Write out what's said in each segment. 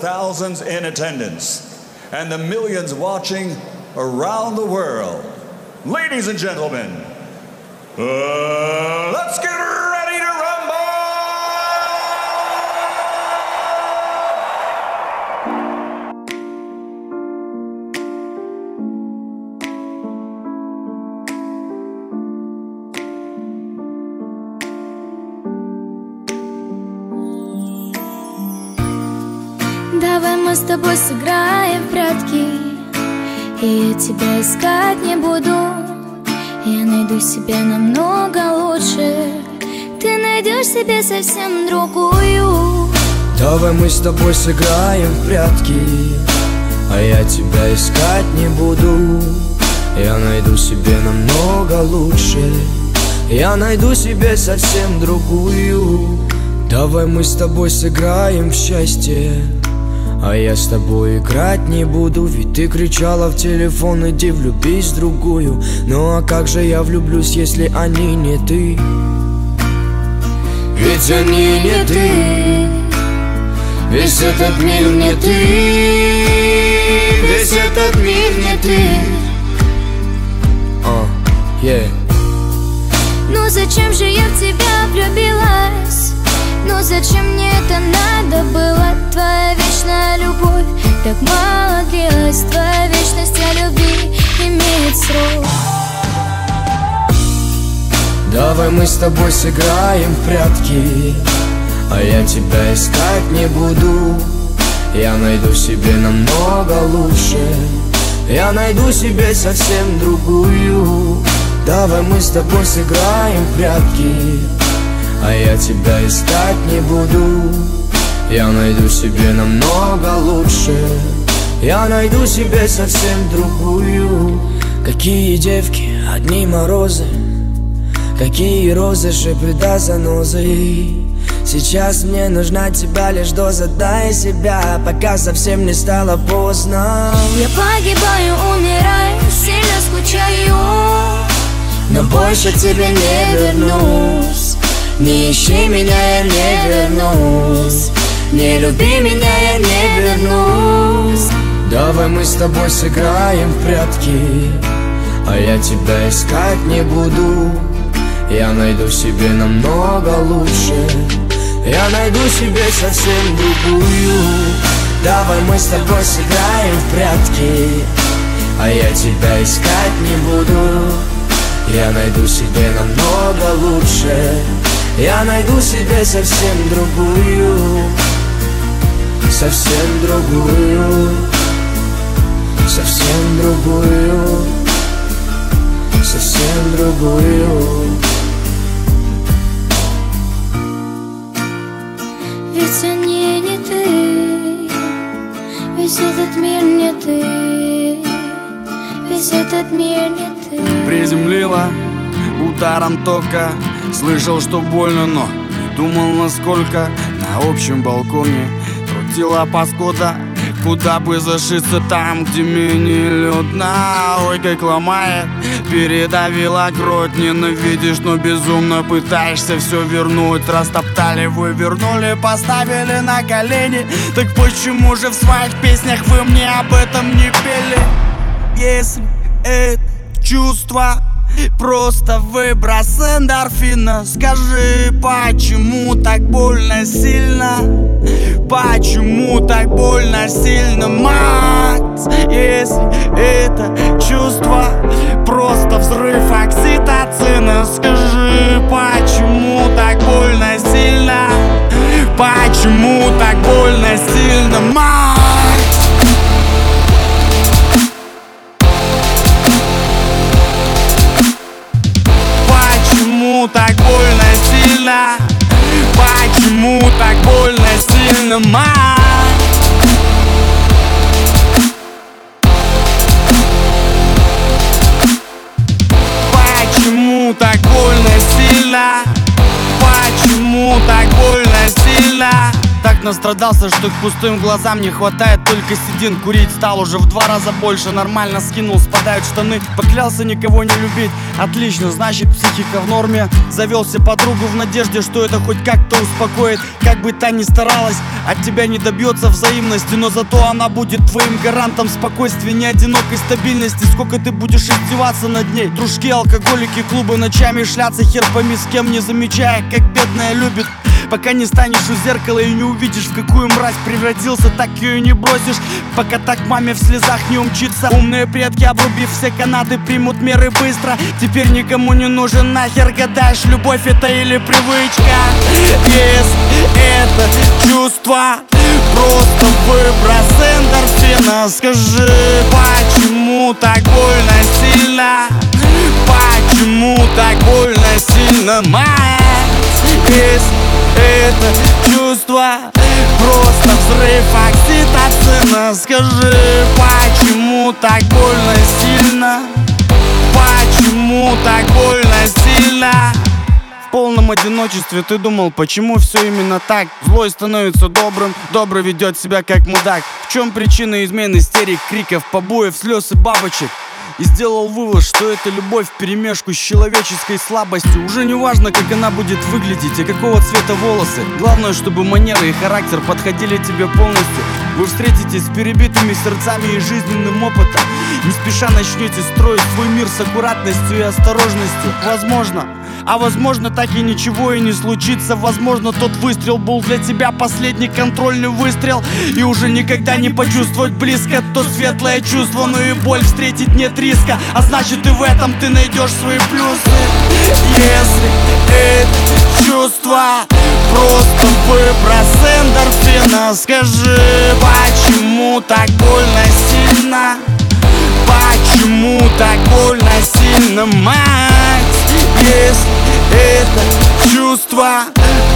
thousands in attendance, and the millions watching around the world. Ladies and gentlemen, uh, let's get ready с тобой сыграем в прятки. И я тебя искать не буду. Я найду себе намного лучше. Ты найдешь себе совсем другую. Давай мы с тобой сыграем в прятки. А я тебя искать не буду. Я найду себе намного лучше. Я найду себе совсем другую. Давай мы с тобой сыграем в счастье а я с тобой играть не буду Ведь ты кричала в телефон Иди влюбись в другую Ну а как же я влюблюсь, если они не ты? Ведь они не ты Весь этот мир не ты Весь этот мир не ты uh, yeah. Ну зачем же я в тебя влюбилась? Ну зачем мне это надо было? Твоя вечная любовь. Так мало длилась Твоя вечность о любви имеет срок. Давай мы с тобой сыграем в прятки А я тебя искать не буду. Я найду себе намного лучше Я найду себе совсем другую. Давай мы с тобой сыграем в прятки А я тебя искать не буду Я найду себе намного лучше. Я найду себе совсем другую. Какие девки, одни морозы. Какие розы, шипы да занозы. Сейчас мне нужна тебя лишь доза. Дай себя, пока совсем не стало поздно. Я погибаю, умираю, сильно скучаю. Но больше к тебе не вернусь. Не ищи меня, я не вернусь Не люби меня, я не вернусь. Давай мы с тобой сыграем в прятки А я тебя искать не буду. Я найду себе намного лучше Я найду себе совсем другую. Давай мы с тобой сыграем в прятки А я тебя искать не буду. Я найду себе намного лучше Я найду себе совсем другую Совсем другую Совсем другую Совсем другую. Ведь они не ты Весь этот мир не ты Весь этот мир не ты. Приземлила ударом тока Слышал, что больно, но не думал насколько На общем балконе крутила паскуда. Куда бы зашиться там, где менее людно? Ой, как ломает, передавила грудь Ненавидишь, но безумно пытаешься все вернуть. Растоптали, вывернули, поставили на колени. Так почему же в своих песнях вы мне об этом не пели? Если это чувство Просто выброс эндорфина Скажи, почему так больно сильно? Почему так больно сильно, мать? Если это чувство Просто взрыв окситоцина Скажи, почему так больно сильно? Почему так больно сильно, мать? Настрадался, что к пустым глазам не хватает только седин. Курить стал уже в два раза больше, нормально скинул, спадают штаны. Поклялся никого не любить, отлично, значит психика в норме. Завелся подругу в надежде, что это хоть как-то успокоит. Как бы та ни старалась, от тебя не добьется взаимности. Но зато она будет твоим гарантом спокойствия, не одинокой стабильности. Сколько ты будешь издеваться над ней? Дружки, алкоголики, клубы ночами шляться Хер пойми с кем, не замечая, как бедная любит Пока не станешь у зеркала и не увидишь, в какую мразь превратился, так ее не бросишь. Пока так маме в слезах не умчится. Умные предки, обрубив все канаты, примут меры быстро. Теперь никому не нужен нахер, гадаешь, любовь это или привычка? Есть это чувство Просто выброс эндорфина. Скажи, почему так больно сильно? Почему так больно сильно, мать? Есть это чувство Просто взрыв окситоцина Скажи, почему так больно сильно? Почему так больно сильно? В полном одиночестве ты думал, почему все именно так Злой становится добрым, добрый ведет себя как мудак В чем причина измен, истерик, криков, побоев, слез и бабочек? И сделал вывод, что это любовь в перемешку с человеческой слабостью. Уже не важно, как она будет выглядеть и какого цвета волосы. Главное, чтобы манеры и характер подходили тебе полностью. Вы встретитесь с перебитыми сердцами и жизненным опытом. Не спеша начнете строить свой мир с аккуратностью и осторожностью. Возможно, а возможно так и ничего и не случится. Возможно тот выстрел был для тебя последний контрольный выстрел. И уже никогда не почувствовать близко то светлое чувство. Но и боль встретить нет риска. А значит и в этом ты найдешь свои плюсы. Если это чувство Просто выброс эндорфина Скажи, почему так больно сильно? Почему так больно сильно, мать? Если это чувство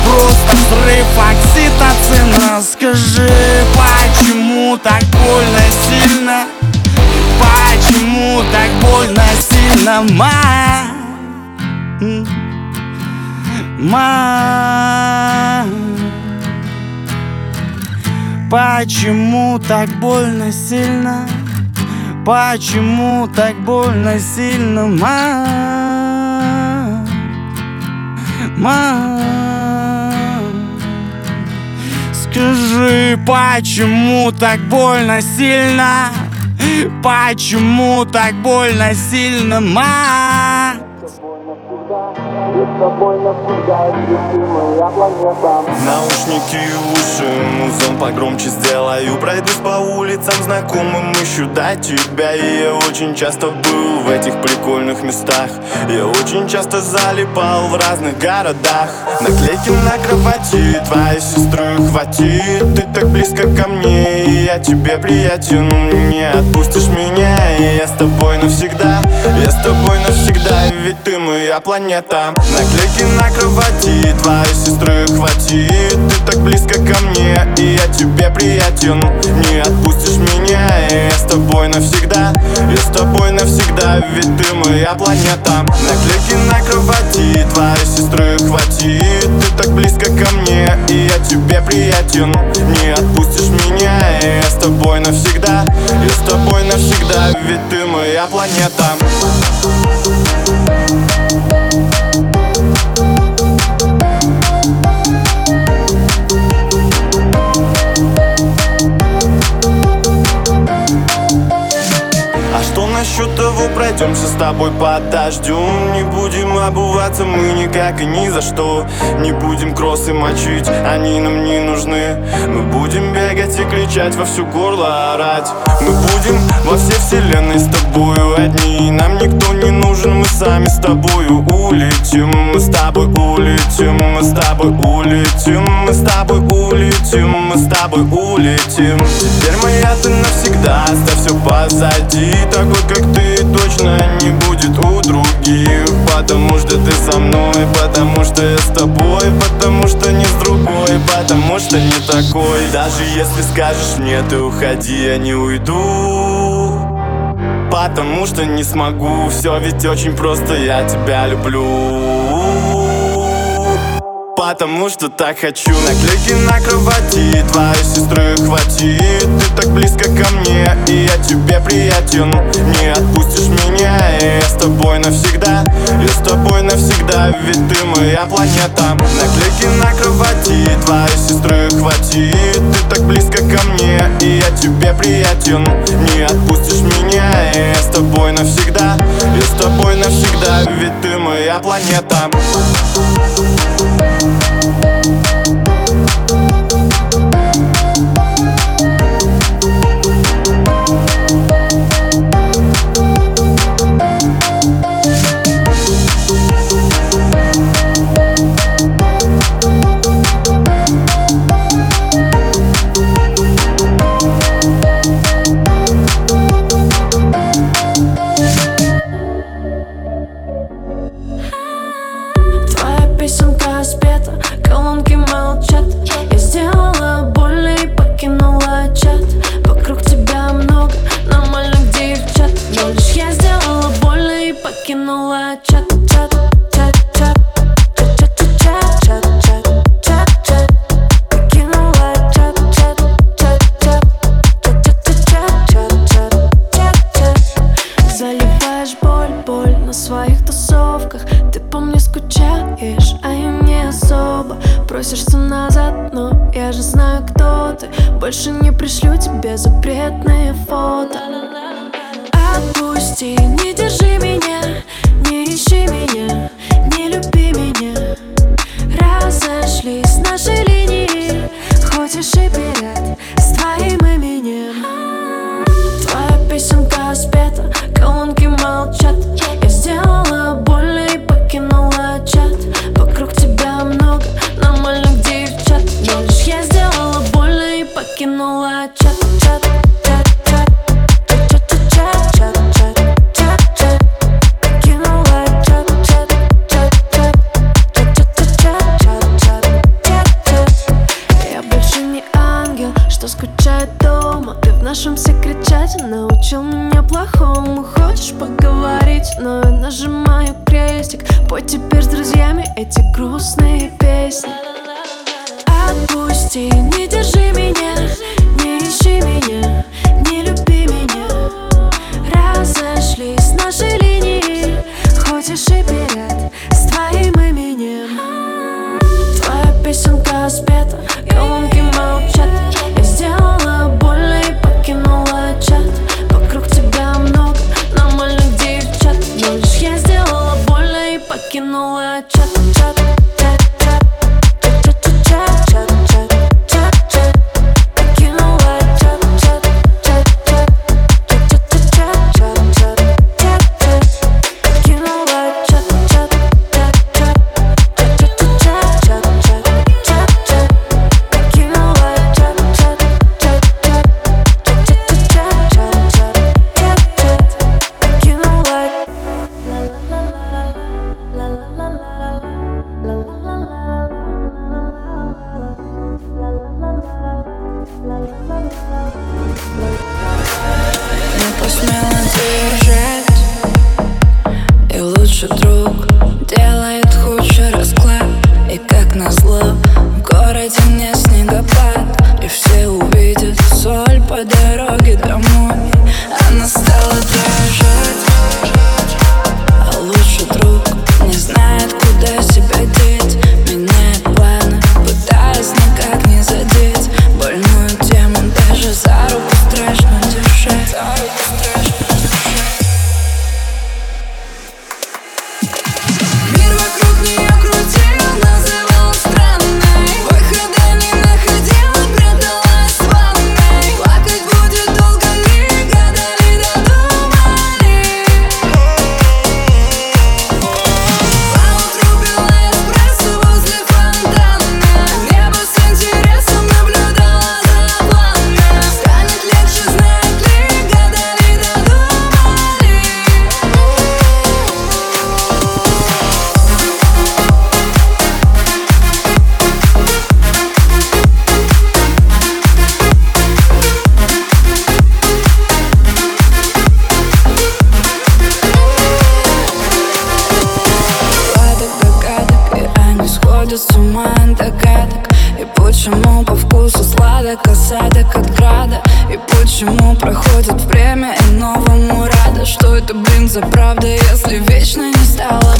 Просто взрыв окситоцина Скажи, почему так больно сильно? Почему так больно сильно, мать? М? Мать Почему так больно сильно? Почему так больно сильно, мать? Мать Скажи, почему так больно сильно? Почему так больно сильно, Наушники и уши, музон погромче сделаю. Пройдусь по улицам знакомым, ищу до тебя. И я очень часто был в этих прикольных местах. Я очень часто залипал в разных городах. Наклейки на кровати, твоей сестры хватит. Ты так близко ко мне, и я тебе приятен. Не отпустишь меня, и я с тобой навсегда. Я с тобой навсегда, ведь ты моя планета Наклейки на кровати, твоей сестры хватит. Ты так близко ко мне, и я тебе приятен. Не отпустишь меня, и я с тобой навсегда. Я с тобой навсегда, ведь ты моя планета. Наклейки на кровати, твоей сестры хватит. Ты так близко ко мне, и я тебе приятен. Не отпустишь меня, и я с тобой навсегда. Я с тобой навсегда, ведь ты моя планета пройдемся с тобой под дождем Не будем обуваться мы никак и ни за что. Не будем кроссы мочить, они нам не нужны. Мы будем бегать и кричать во всю горло орать. Мы будем во всей вселенной с тобою одни. Нам никто не нужен, мы сами с тобою улетим. Мы с тобой улетим, мы с тобой улетим. Мы с тобой улетим, мы с тобой улетим. Теперь моя ты навсегда, оставь все позади. Такой как ты точно не будет у других Потому что ты со мной, потому что я с тобой Потому что не с другой, потому что не такой. Даже если скажешь мне ты уходи, я не уйду Потому что не смогу, все ведь очень просто, я тебя люблю потому что так хочу. Наклейки на кровати, твоей сестры хватит. Ты так близко ко мне, и я тебе приятен. Не отпустишь меня, и я с тобой навсегда Я с тобой навсегда, ведь ты моя планета. Наклейки на кровати, твоей сестры хватит. Ты так близко ко мне, и я тебе приятен. Не отпустишь меня, и я с тобой навсегда Я с тобой навсегда, ведь ты моя планета. Thank you Thank you. это, блин, за правда, если вечно не стало.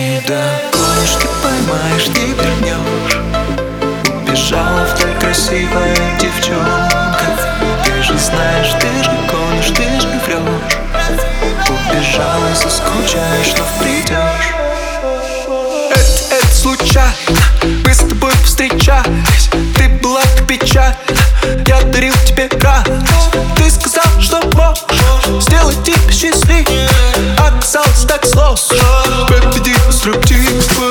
не догонишь, ты поймаешь, не вернешь. Бежала в так красивая девчонка. Ты же знаешь, ты же гонишь, ты же врешь Убежала, заскучаешь, но придешь Это, это случайно, мы с тобой встречались. Ты была печаль, я дарил тебе радость. Ты сказал, что можешь сделать тебе так сложно Как ты деструктив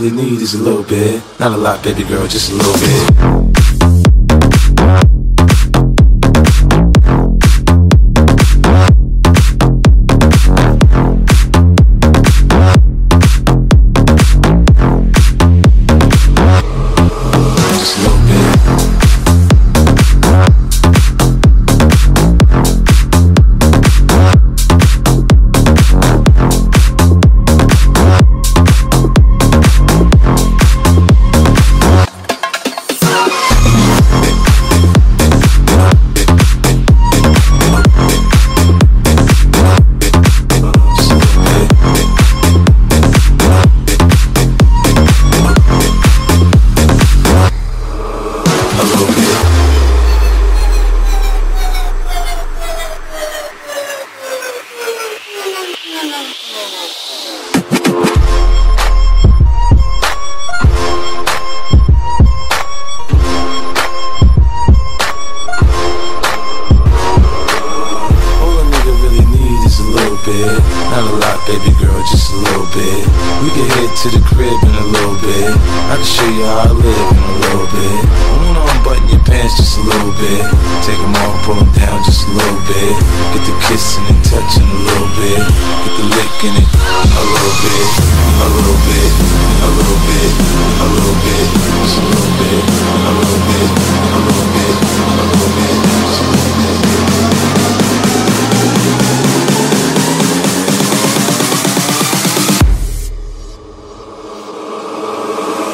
really need is a little bit. Not a lot, baby girl, just a little bit.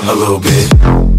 a little bit.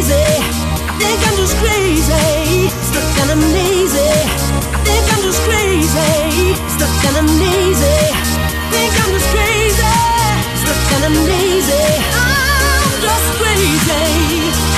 crazy. I think I'm just crazy. Stuck and I'm lazy. I think I'm just crazy. Stuck and I'm lazy. Think I'm just crazy. Stuck and I'm lazy. I'm just crazy.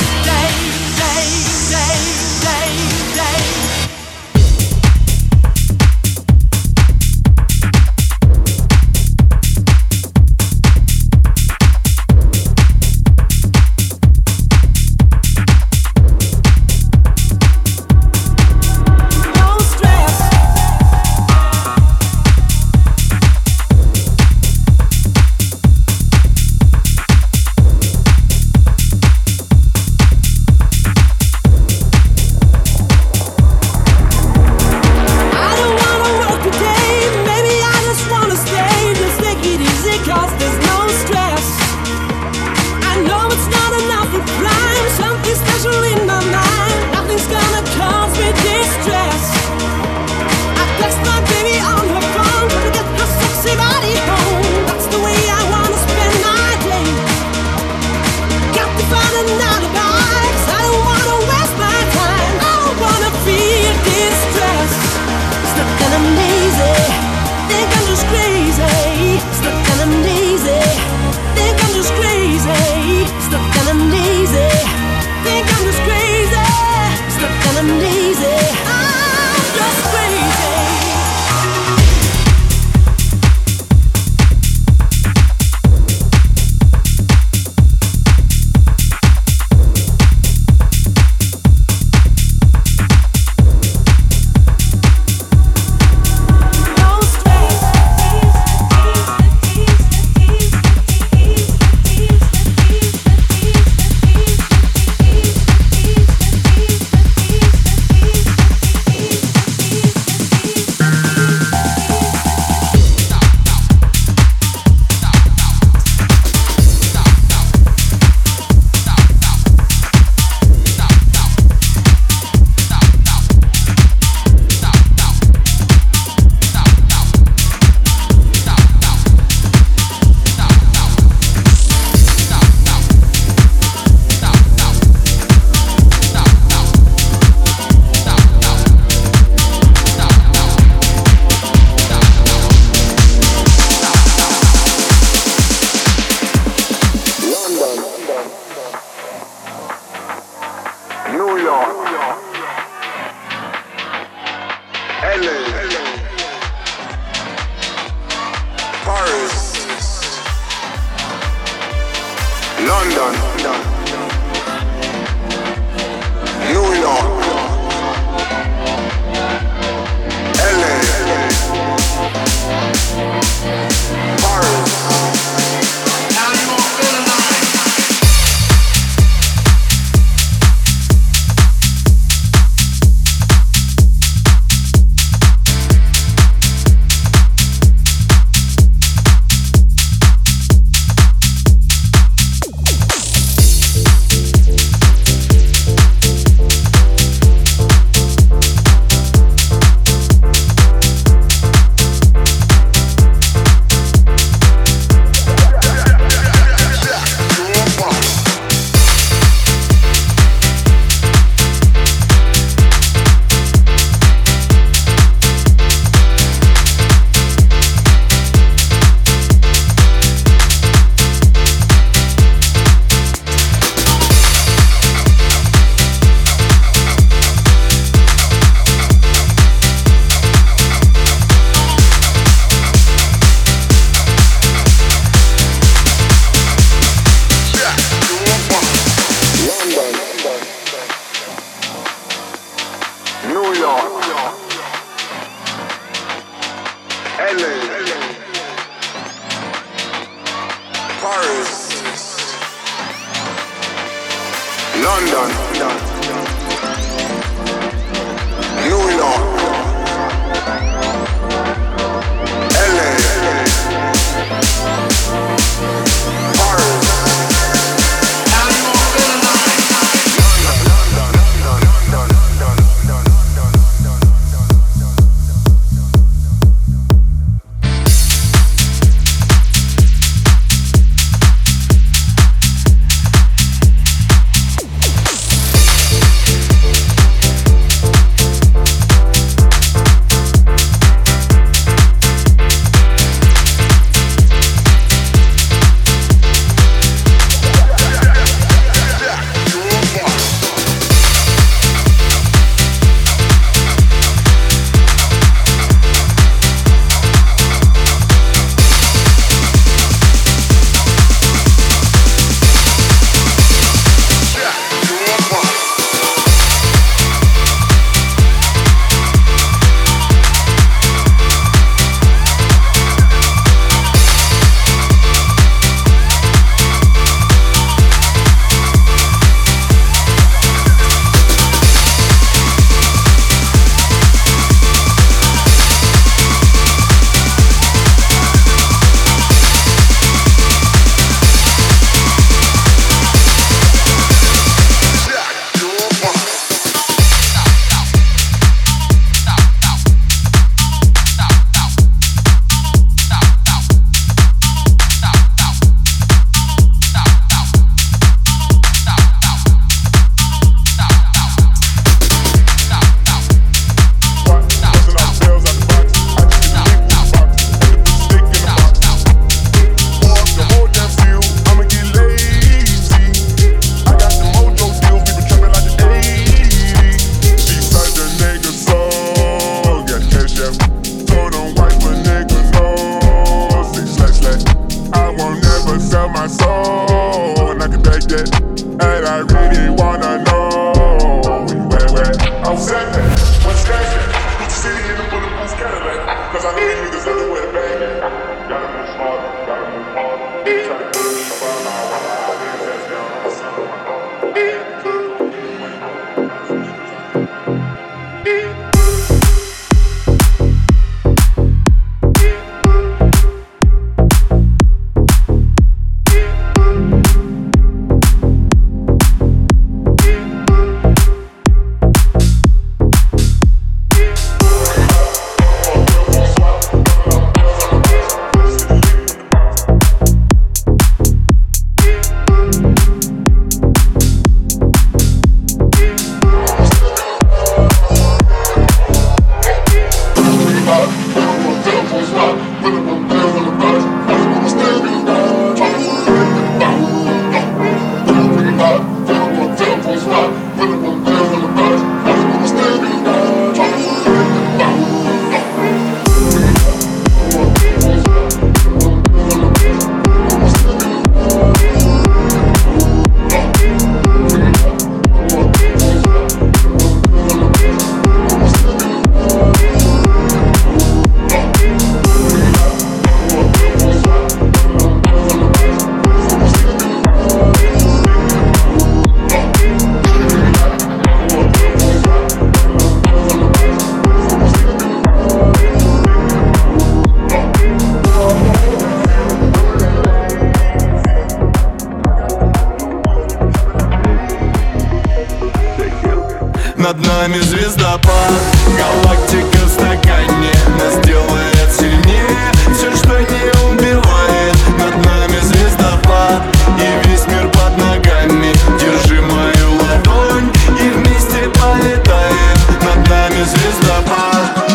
Над нами звездопад Галактика в стакане. Нас делает сильнее. Все, что не убивает. Над нами звездопад И весь мир под ногами. Держи мою ладонь И вместе полетаем. Над нами звездопад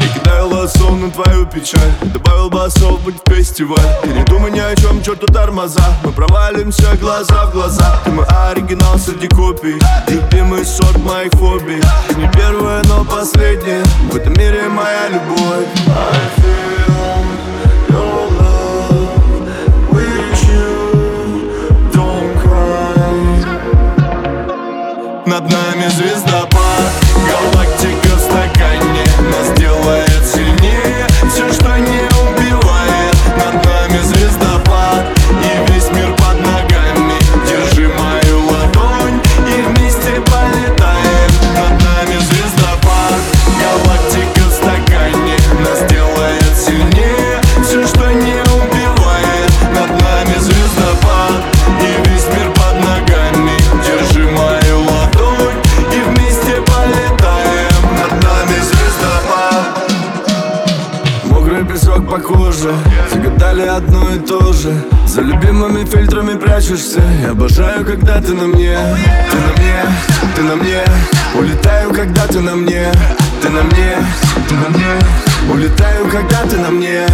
Я кидаю лосо на твою печаль Басов, будет фестиваль. Передумай ни о чем, черту тормоза. Мы провалимся глаза в глаза. Ты мой оригинал среди копий. Любимый сорт моих Ты не первая, но последняя. В этом мире моя любовь. I feel your love with you. Don't cry. Над нами звездопад белыми фильтрами прячешься. Я обожаю, когда ты на мне. Ты на мне, ты на мне. Улетаю, когда ты на мне. Ты на мне, ты на мне. Улетаю, когда ты на мне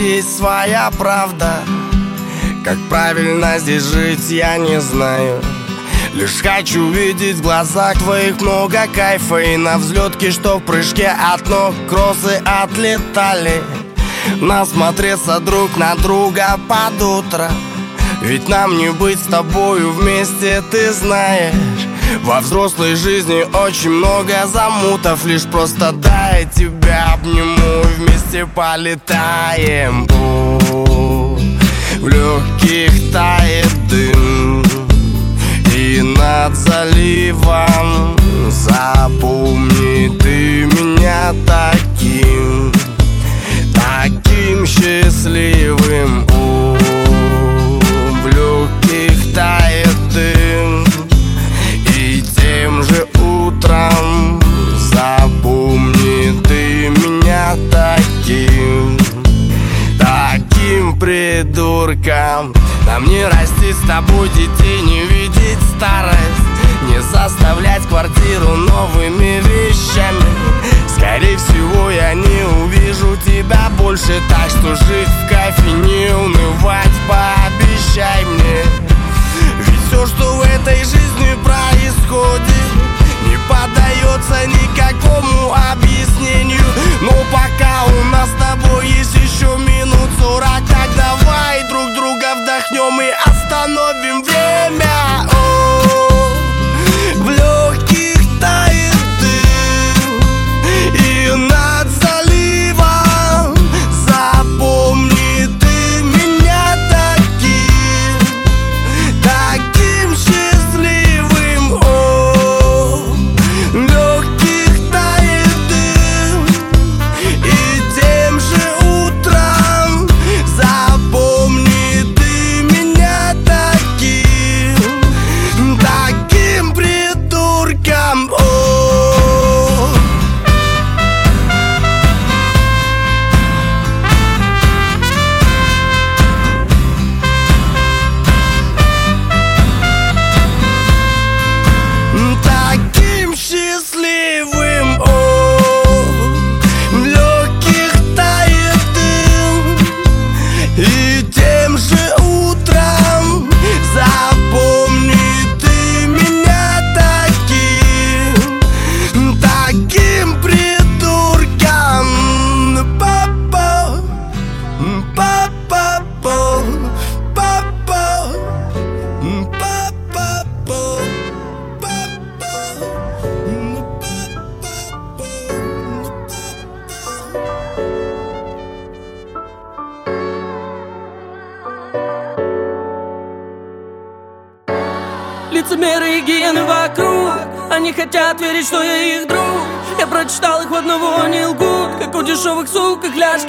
есть своя правда. Как правильно здесь жить, я не знаю. Лишь хочу видеть в глазах твоих много кайфа И на взлетке, что в прыжке от ног кроссы отлетали. Насмотреться друг на друга под утро. Ведь нам не быть с тобою вместе, ты знаешь. Во взрослой жизни очень много замутов Лишь просто дай тебя обниму и вместе полетаем. У, В легких тает дым. И над заливом Запомни ты меня таким Таким счастливым. О, В легких тает дым Таким придурком Нам не расти с тобой детей Не видеть старость. Не заставлять квартиру новыми вещами. Скорее всего я не увижу тебя больше Так что жить в кайфе не унывать Пообещай мне. Ведь все, что в этой жизни происходит поддается никакому объяснению. Но пока у нас с тобой есть еще минут сорок Так давай друг друга вдохнем и остановим время. О,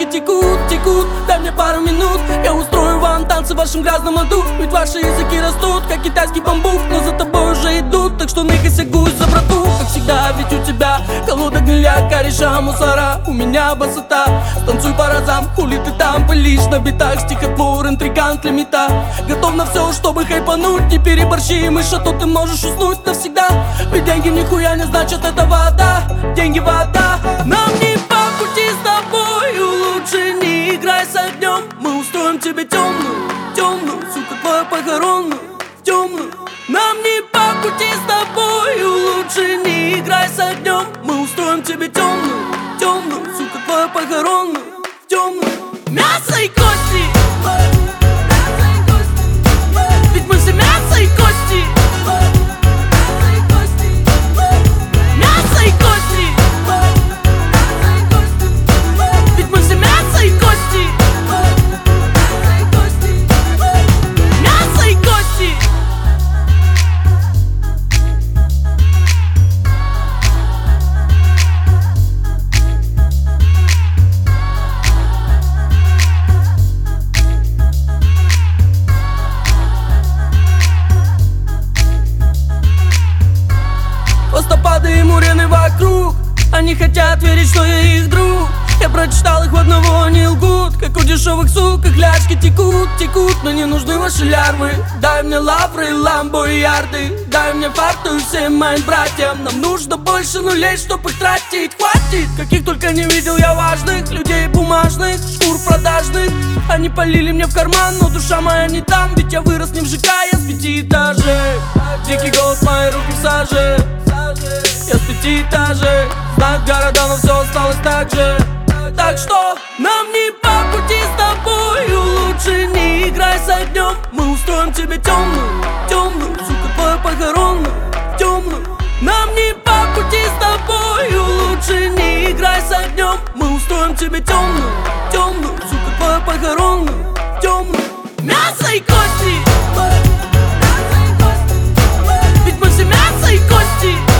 ляжки текут, текут Дай мне пару минут, я устрою вам танцы в вашем грязном аду. Ведь ваши языки растут, как китайский бамбук Но за тобой уже идут, так что ныкайся гусь за брату. Как всегда, ведь у тебя колода гниля, кореша, мусора. У меня басота, станцуй по разам Хули ты там пылишь на битах. Стихотвор, интригант, лимита. Готов на все, чтобы хайпануть. Не переборщи, мышь, а то ты можешь уснуть навсегда. Ведь деньги нихуя не значат, это вода. Деньги вода. Нам не Похоронную, темную Нам не по пути с тобою Лучше не играй с огнем Мы устроим тебе темную дешевых сук, их ляжки текут, текут Но не нужны ваши лярвы. Дай мне лавры, ламбо и ярды. Дай мне фарту и всем моим братьям. Нам нужно больше нулей, чтоб их тратить. Хватит, каких только не видел я важных Людей бумажных, шкур продажных. Они полили мне в карман, но душа моя не там. Ведь я вырос не в ЖК, я с пяти этажей. Дикий голос, мои руки в саже. Я с пяти этажей. Знают города, но все осталось так же Так что нам не по пути с тобою Лучше не играй с огнем. Мы устроим тебе темную, темную Сука, твою похоронную, темную. Нам не по пути с тобою Лучше не играй с огнем. Мы устроим тебе темную, темную Сука, твою похоронную, темную. Мясо и кости! Ведь мы все мясо и кости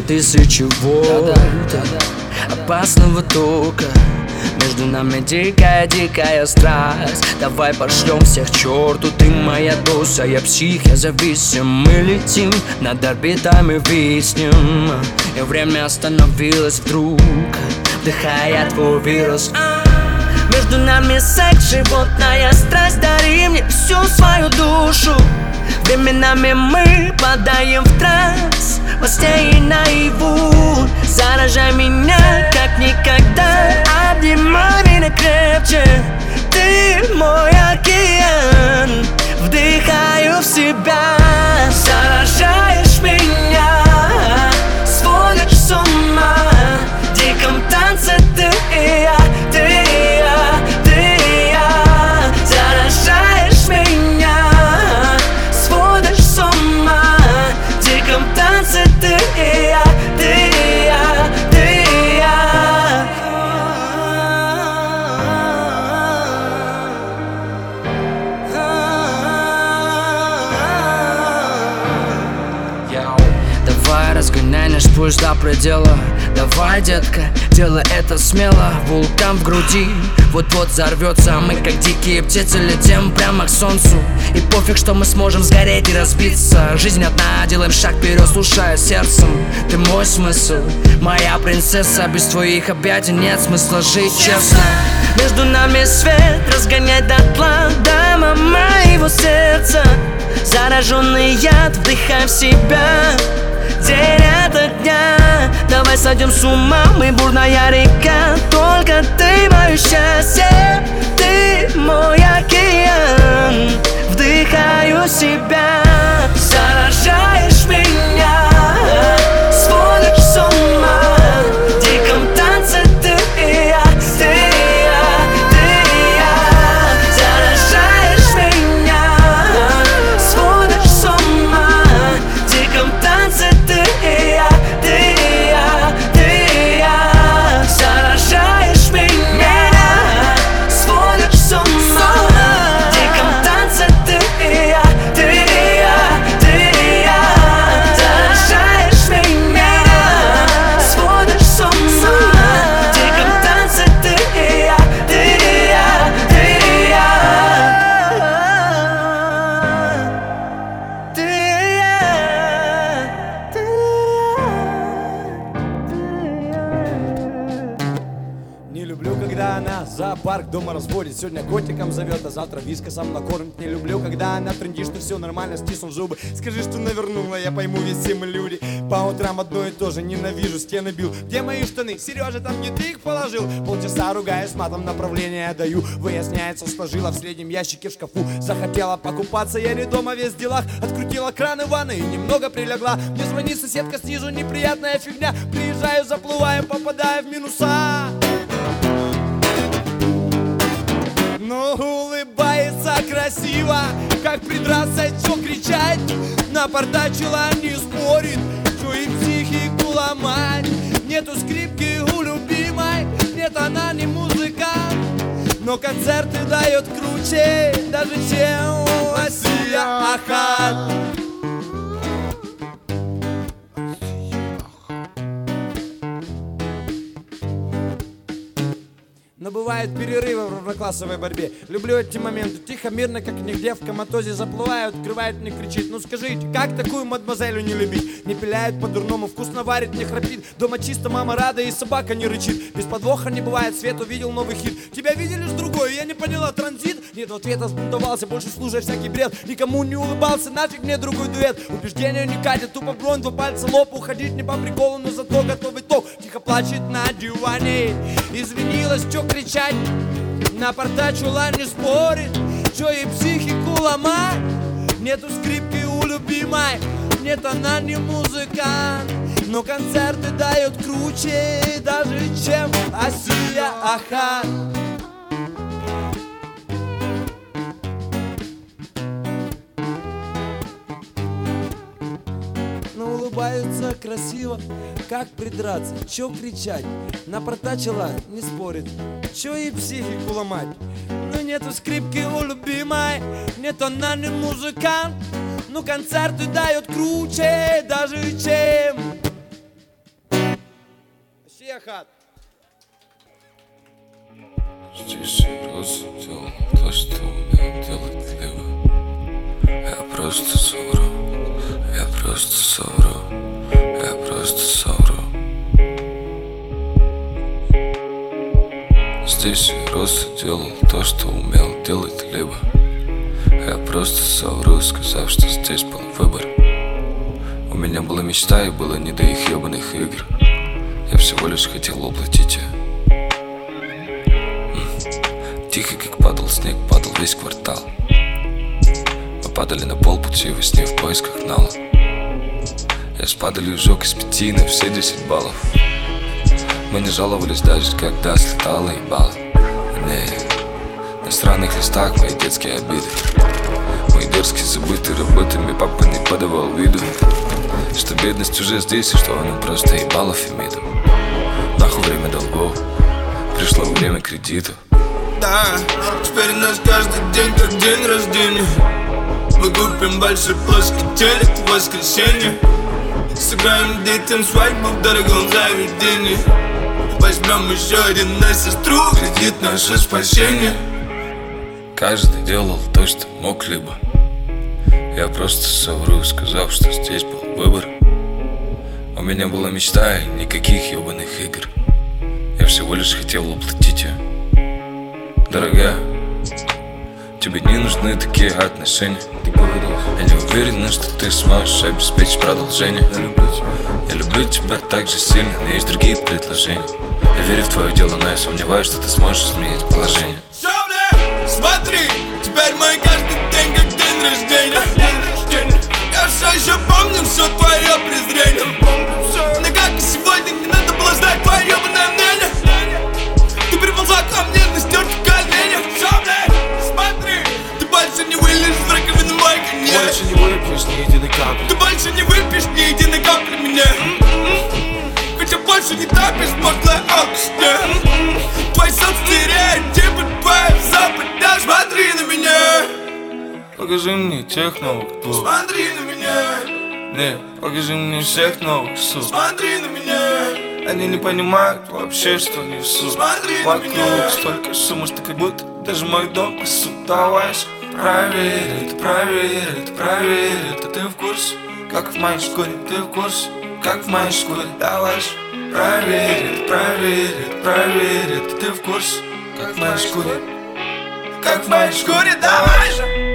тысячи вольт. Опасного тока. Между нами дикая-дикая страсть. Давай пошлем всех черту Ты моя доса, я псих, я зависим. Мы летим над орбитами виснем. И время остановилось вдруг Вдыхая твой вирус. Между нами секс, животная страсть. Дари мне всю свою душу Временами мы падаем в транс Во сне и наяву. Заражай меня как никогда. Обнимай меня крепче Ты мой океан. Вдыхаю в себя Заражаешь предела. Давай, детка, делай это смело. Вулкан в груди вот-вот взорвется. Мы, как дикие птицы, летим прямо к солнцу. И пофиг, что мы сможем сгореть и разбиться. Жизнь одна, делаем шаг вперед, слушая сердцем. Ты мой смысл, моя принцесса. Без твоих объятий нет смысла жить честно. Между нами свет разгонять дотла Дама моего сердца. Зараженный яд, вдыхай в себя. День ото дня Давай сойдем с ума, мы бурная река. Только ты мое счастье Ты мой океан. Вдыхаю себя Заражаешь Сегодня котиком зовет, а завтра вискосом накормит Не люблю, когда она трындит, что все нормально, стиснув зубы. Скажи, что навернула, я пойму, ведь все мы люди. По утрам одно и то же, ненавижу, стены бил. Где мои штаны? Сережа, там где ты их положил? Полчаса ругаюсь, матом направление даю. Выясняется, сложила в среднем ящике в шкафу. Захотела покупаться, я не дома весь в делах. Открутила краны ванны и немного прилегла. Мне звонит соседка снизу, неприятная фигня. Приезжаю, заплываю, попадаю в минуса Но улыбается красиво Как придраться, что кричать. Напортачила, не спорит Что и психику ломать. Нету скрипки у любимой Нет, она не музыкант Но концерты дает круче Даже чем Асия Ахат Но бывают перерывы в равноклассовой борьбе. Люблю эти моменты. Тихо, мирно, как нигде. В коматозе заплывают, открывает, не кричит. Ну скажите, как такую мадемуазелю не любить? Не пиляет по-дурному, вкусно варит, не храпит. Дома чисто, мама рада и собака не рычит. Без подвоха не бывает, свет увидел новый хит. Тебя видели с другой, я не поняла, транзит? Нет, в ответ сбунтовался, больше слушая всякий бред. Никому не улыбался, нафиг мне другой дуэт. Убеждения не катят, тупо бронь, два пальца лоб. Уходить не по приколу, но зато готовый топ Тихо плачет на диване. Извинилась, чё кричать? Напортачила, не спорит Чё и психику ломать? Нету скрипки у любимой Нет, она не музыкант Но концерты дает круче Даже чем Асия Ахат улыбаются красиво, как придраться, чё кричать? Напортачила, не спорит, чё и психику ломать? Ну нету скрипки у любимой, нет она не музыкант, но концерты дает круче даже чем Сехат. Здесь делал то, что умел делать Я просто я просто совру, я просто совру. Здесь я просто делал то, что умел делать либо. Я просто совру, сказав, что здесь был выбор. У меня была мечта и было не до их ебаных игр. Я всего лишь хотел воплотить ее Тихо, как падал снег, падал весь квартал. Мы падали на полпути во сне в поисках нала Я с падалью сжег из пяти на все десять баллов. Мы не жаловались даже, когда слетала ебало Не, на странных листах мои детские обиды. Мои дерзкие забыты работами папа не подавал виду. Что бедность уже здесь и что она просто ебала Фемиду Нахуй время долгов, пришло время кредитов. Да, теперь наш каждый день как день рождения. Мы купим большой плоский телек в воскресенье Сыграем детям свадьбу в дорогом заведении. Возьмем еще один на сестру, кредит наше спасение. Каждый делал то, что мог либо Я просто совру, сказав, что здесь был выбор. У меня была мечта и никаких ебаных игр. Я всего лишь хотел воплотить ее Дорогая, тебе не нужны такие отношения. Я не Уверена, что ты сможешь обеспечить продолжение. Я люблю тебя. Я люблю тебя так же сильно, но есть другие предложения. Я верю в твое дело, но я сомневаюсь, что ты сможешь изменить положение капли Ты больше не выпьешь ни единой капли меня Хотя больше не топишь пошлая алкашня Твой сон стереотипы, твоя западня Смотри на меня. Покажи мне тех новых двух Смотри на меня. Не, покажи мне всех новых сук Смотри на меня. Они не понимают вообще, что несу Смотри на Вокруг меня. столько шума, что как будто даже мой дом пасут Проверь это, проверь это Ты в курсе, как в моей шкуре, ты в курсе, как в моей шкуре Давай же, проверь это, проверь это Ты в курсе, как в моей шкуре, Как в моей шкуре, давай же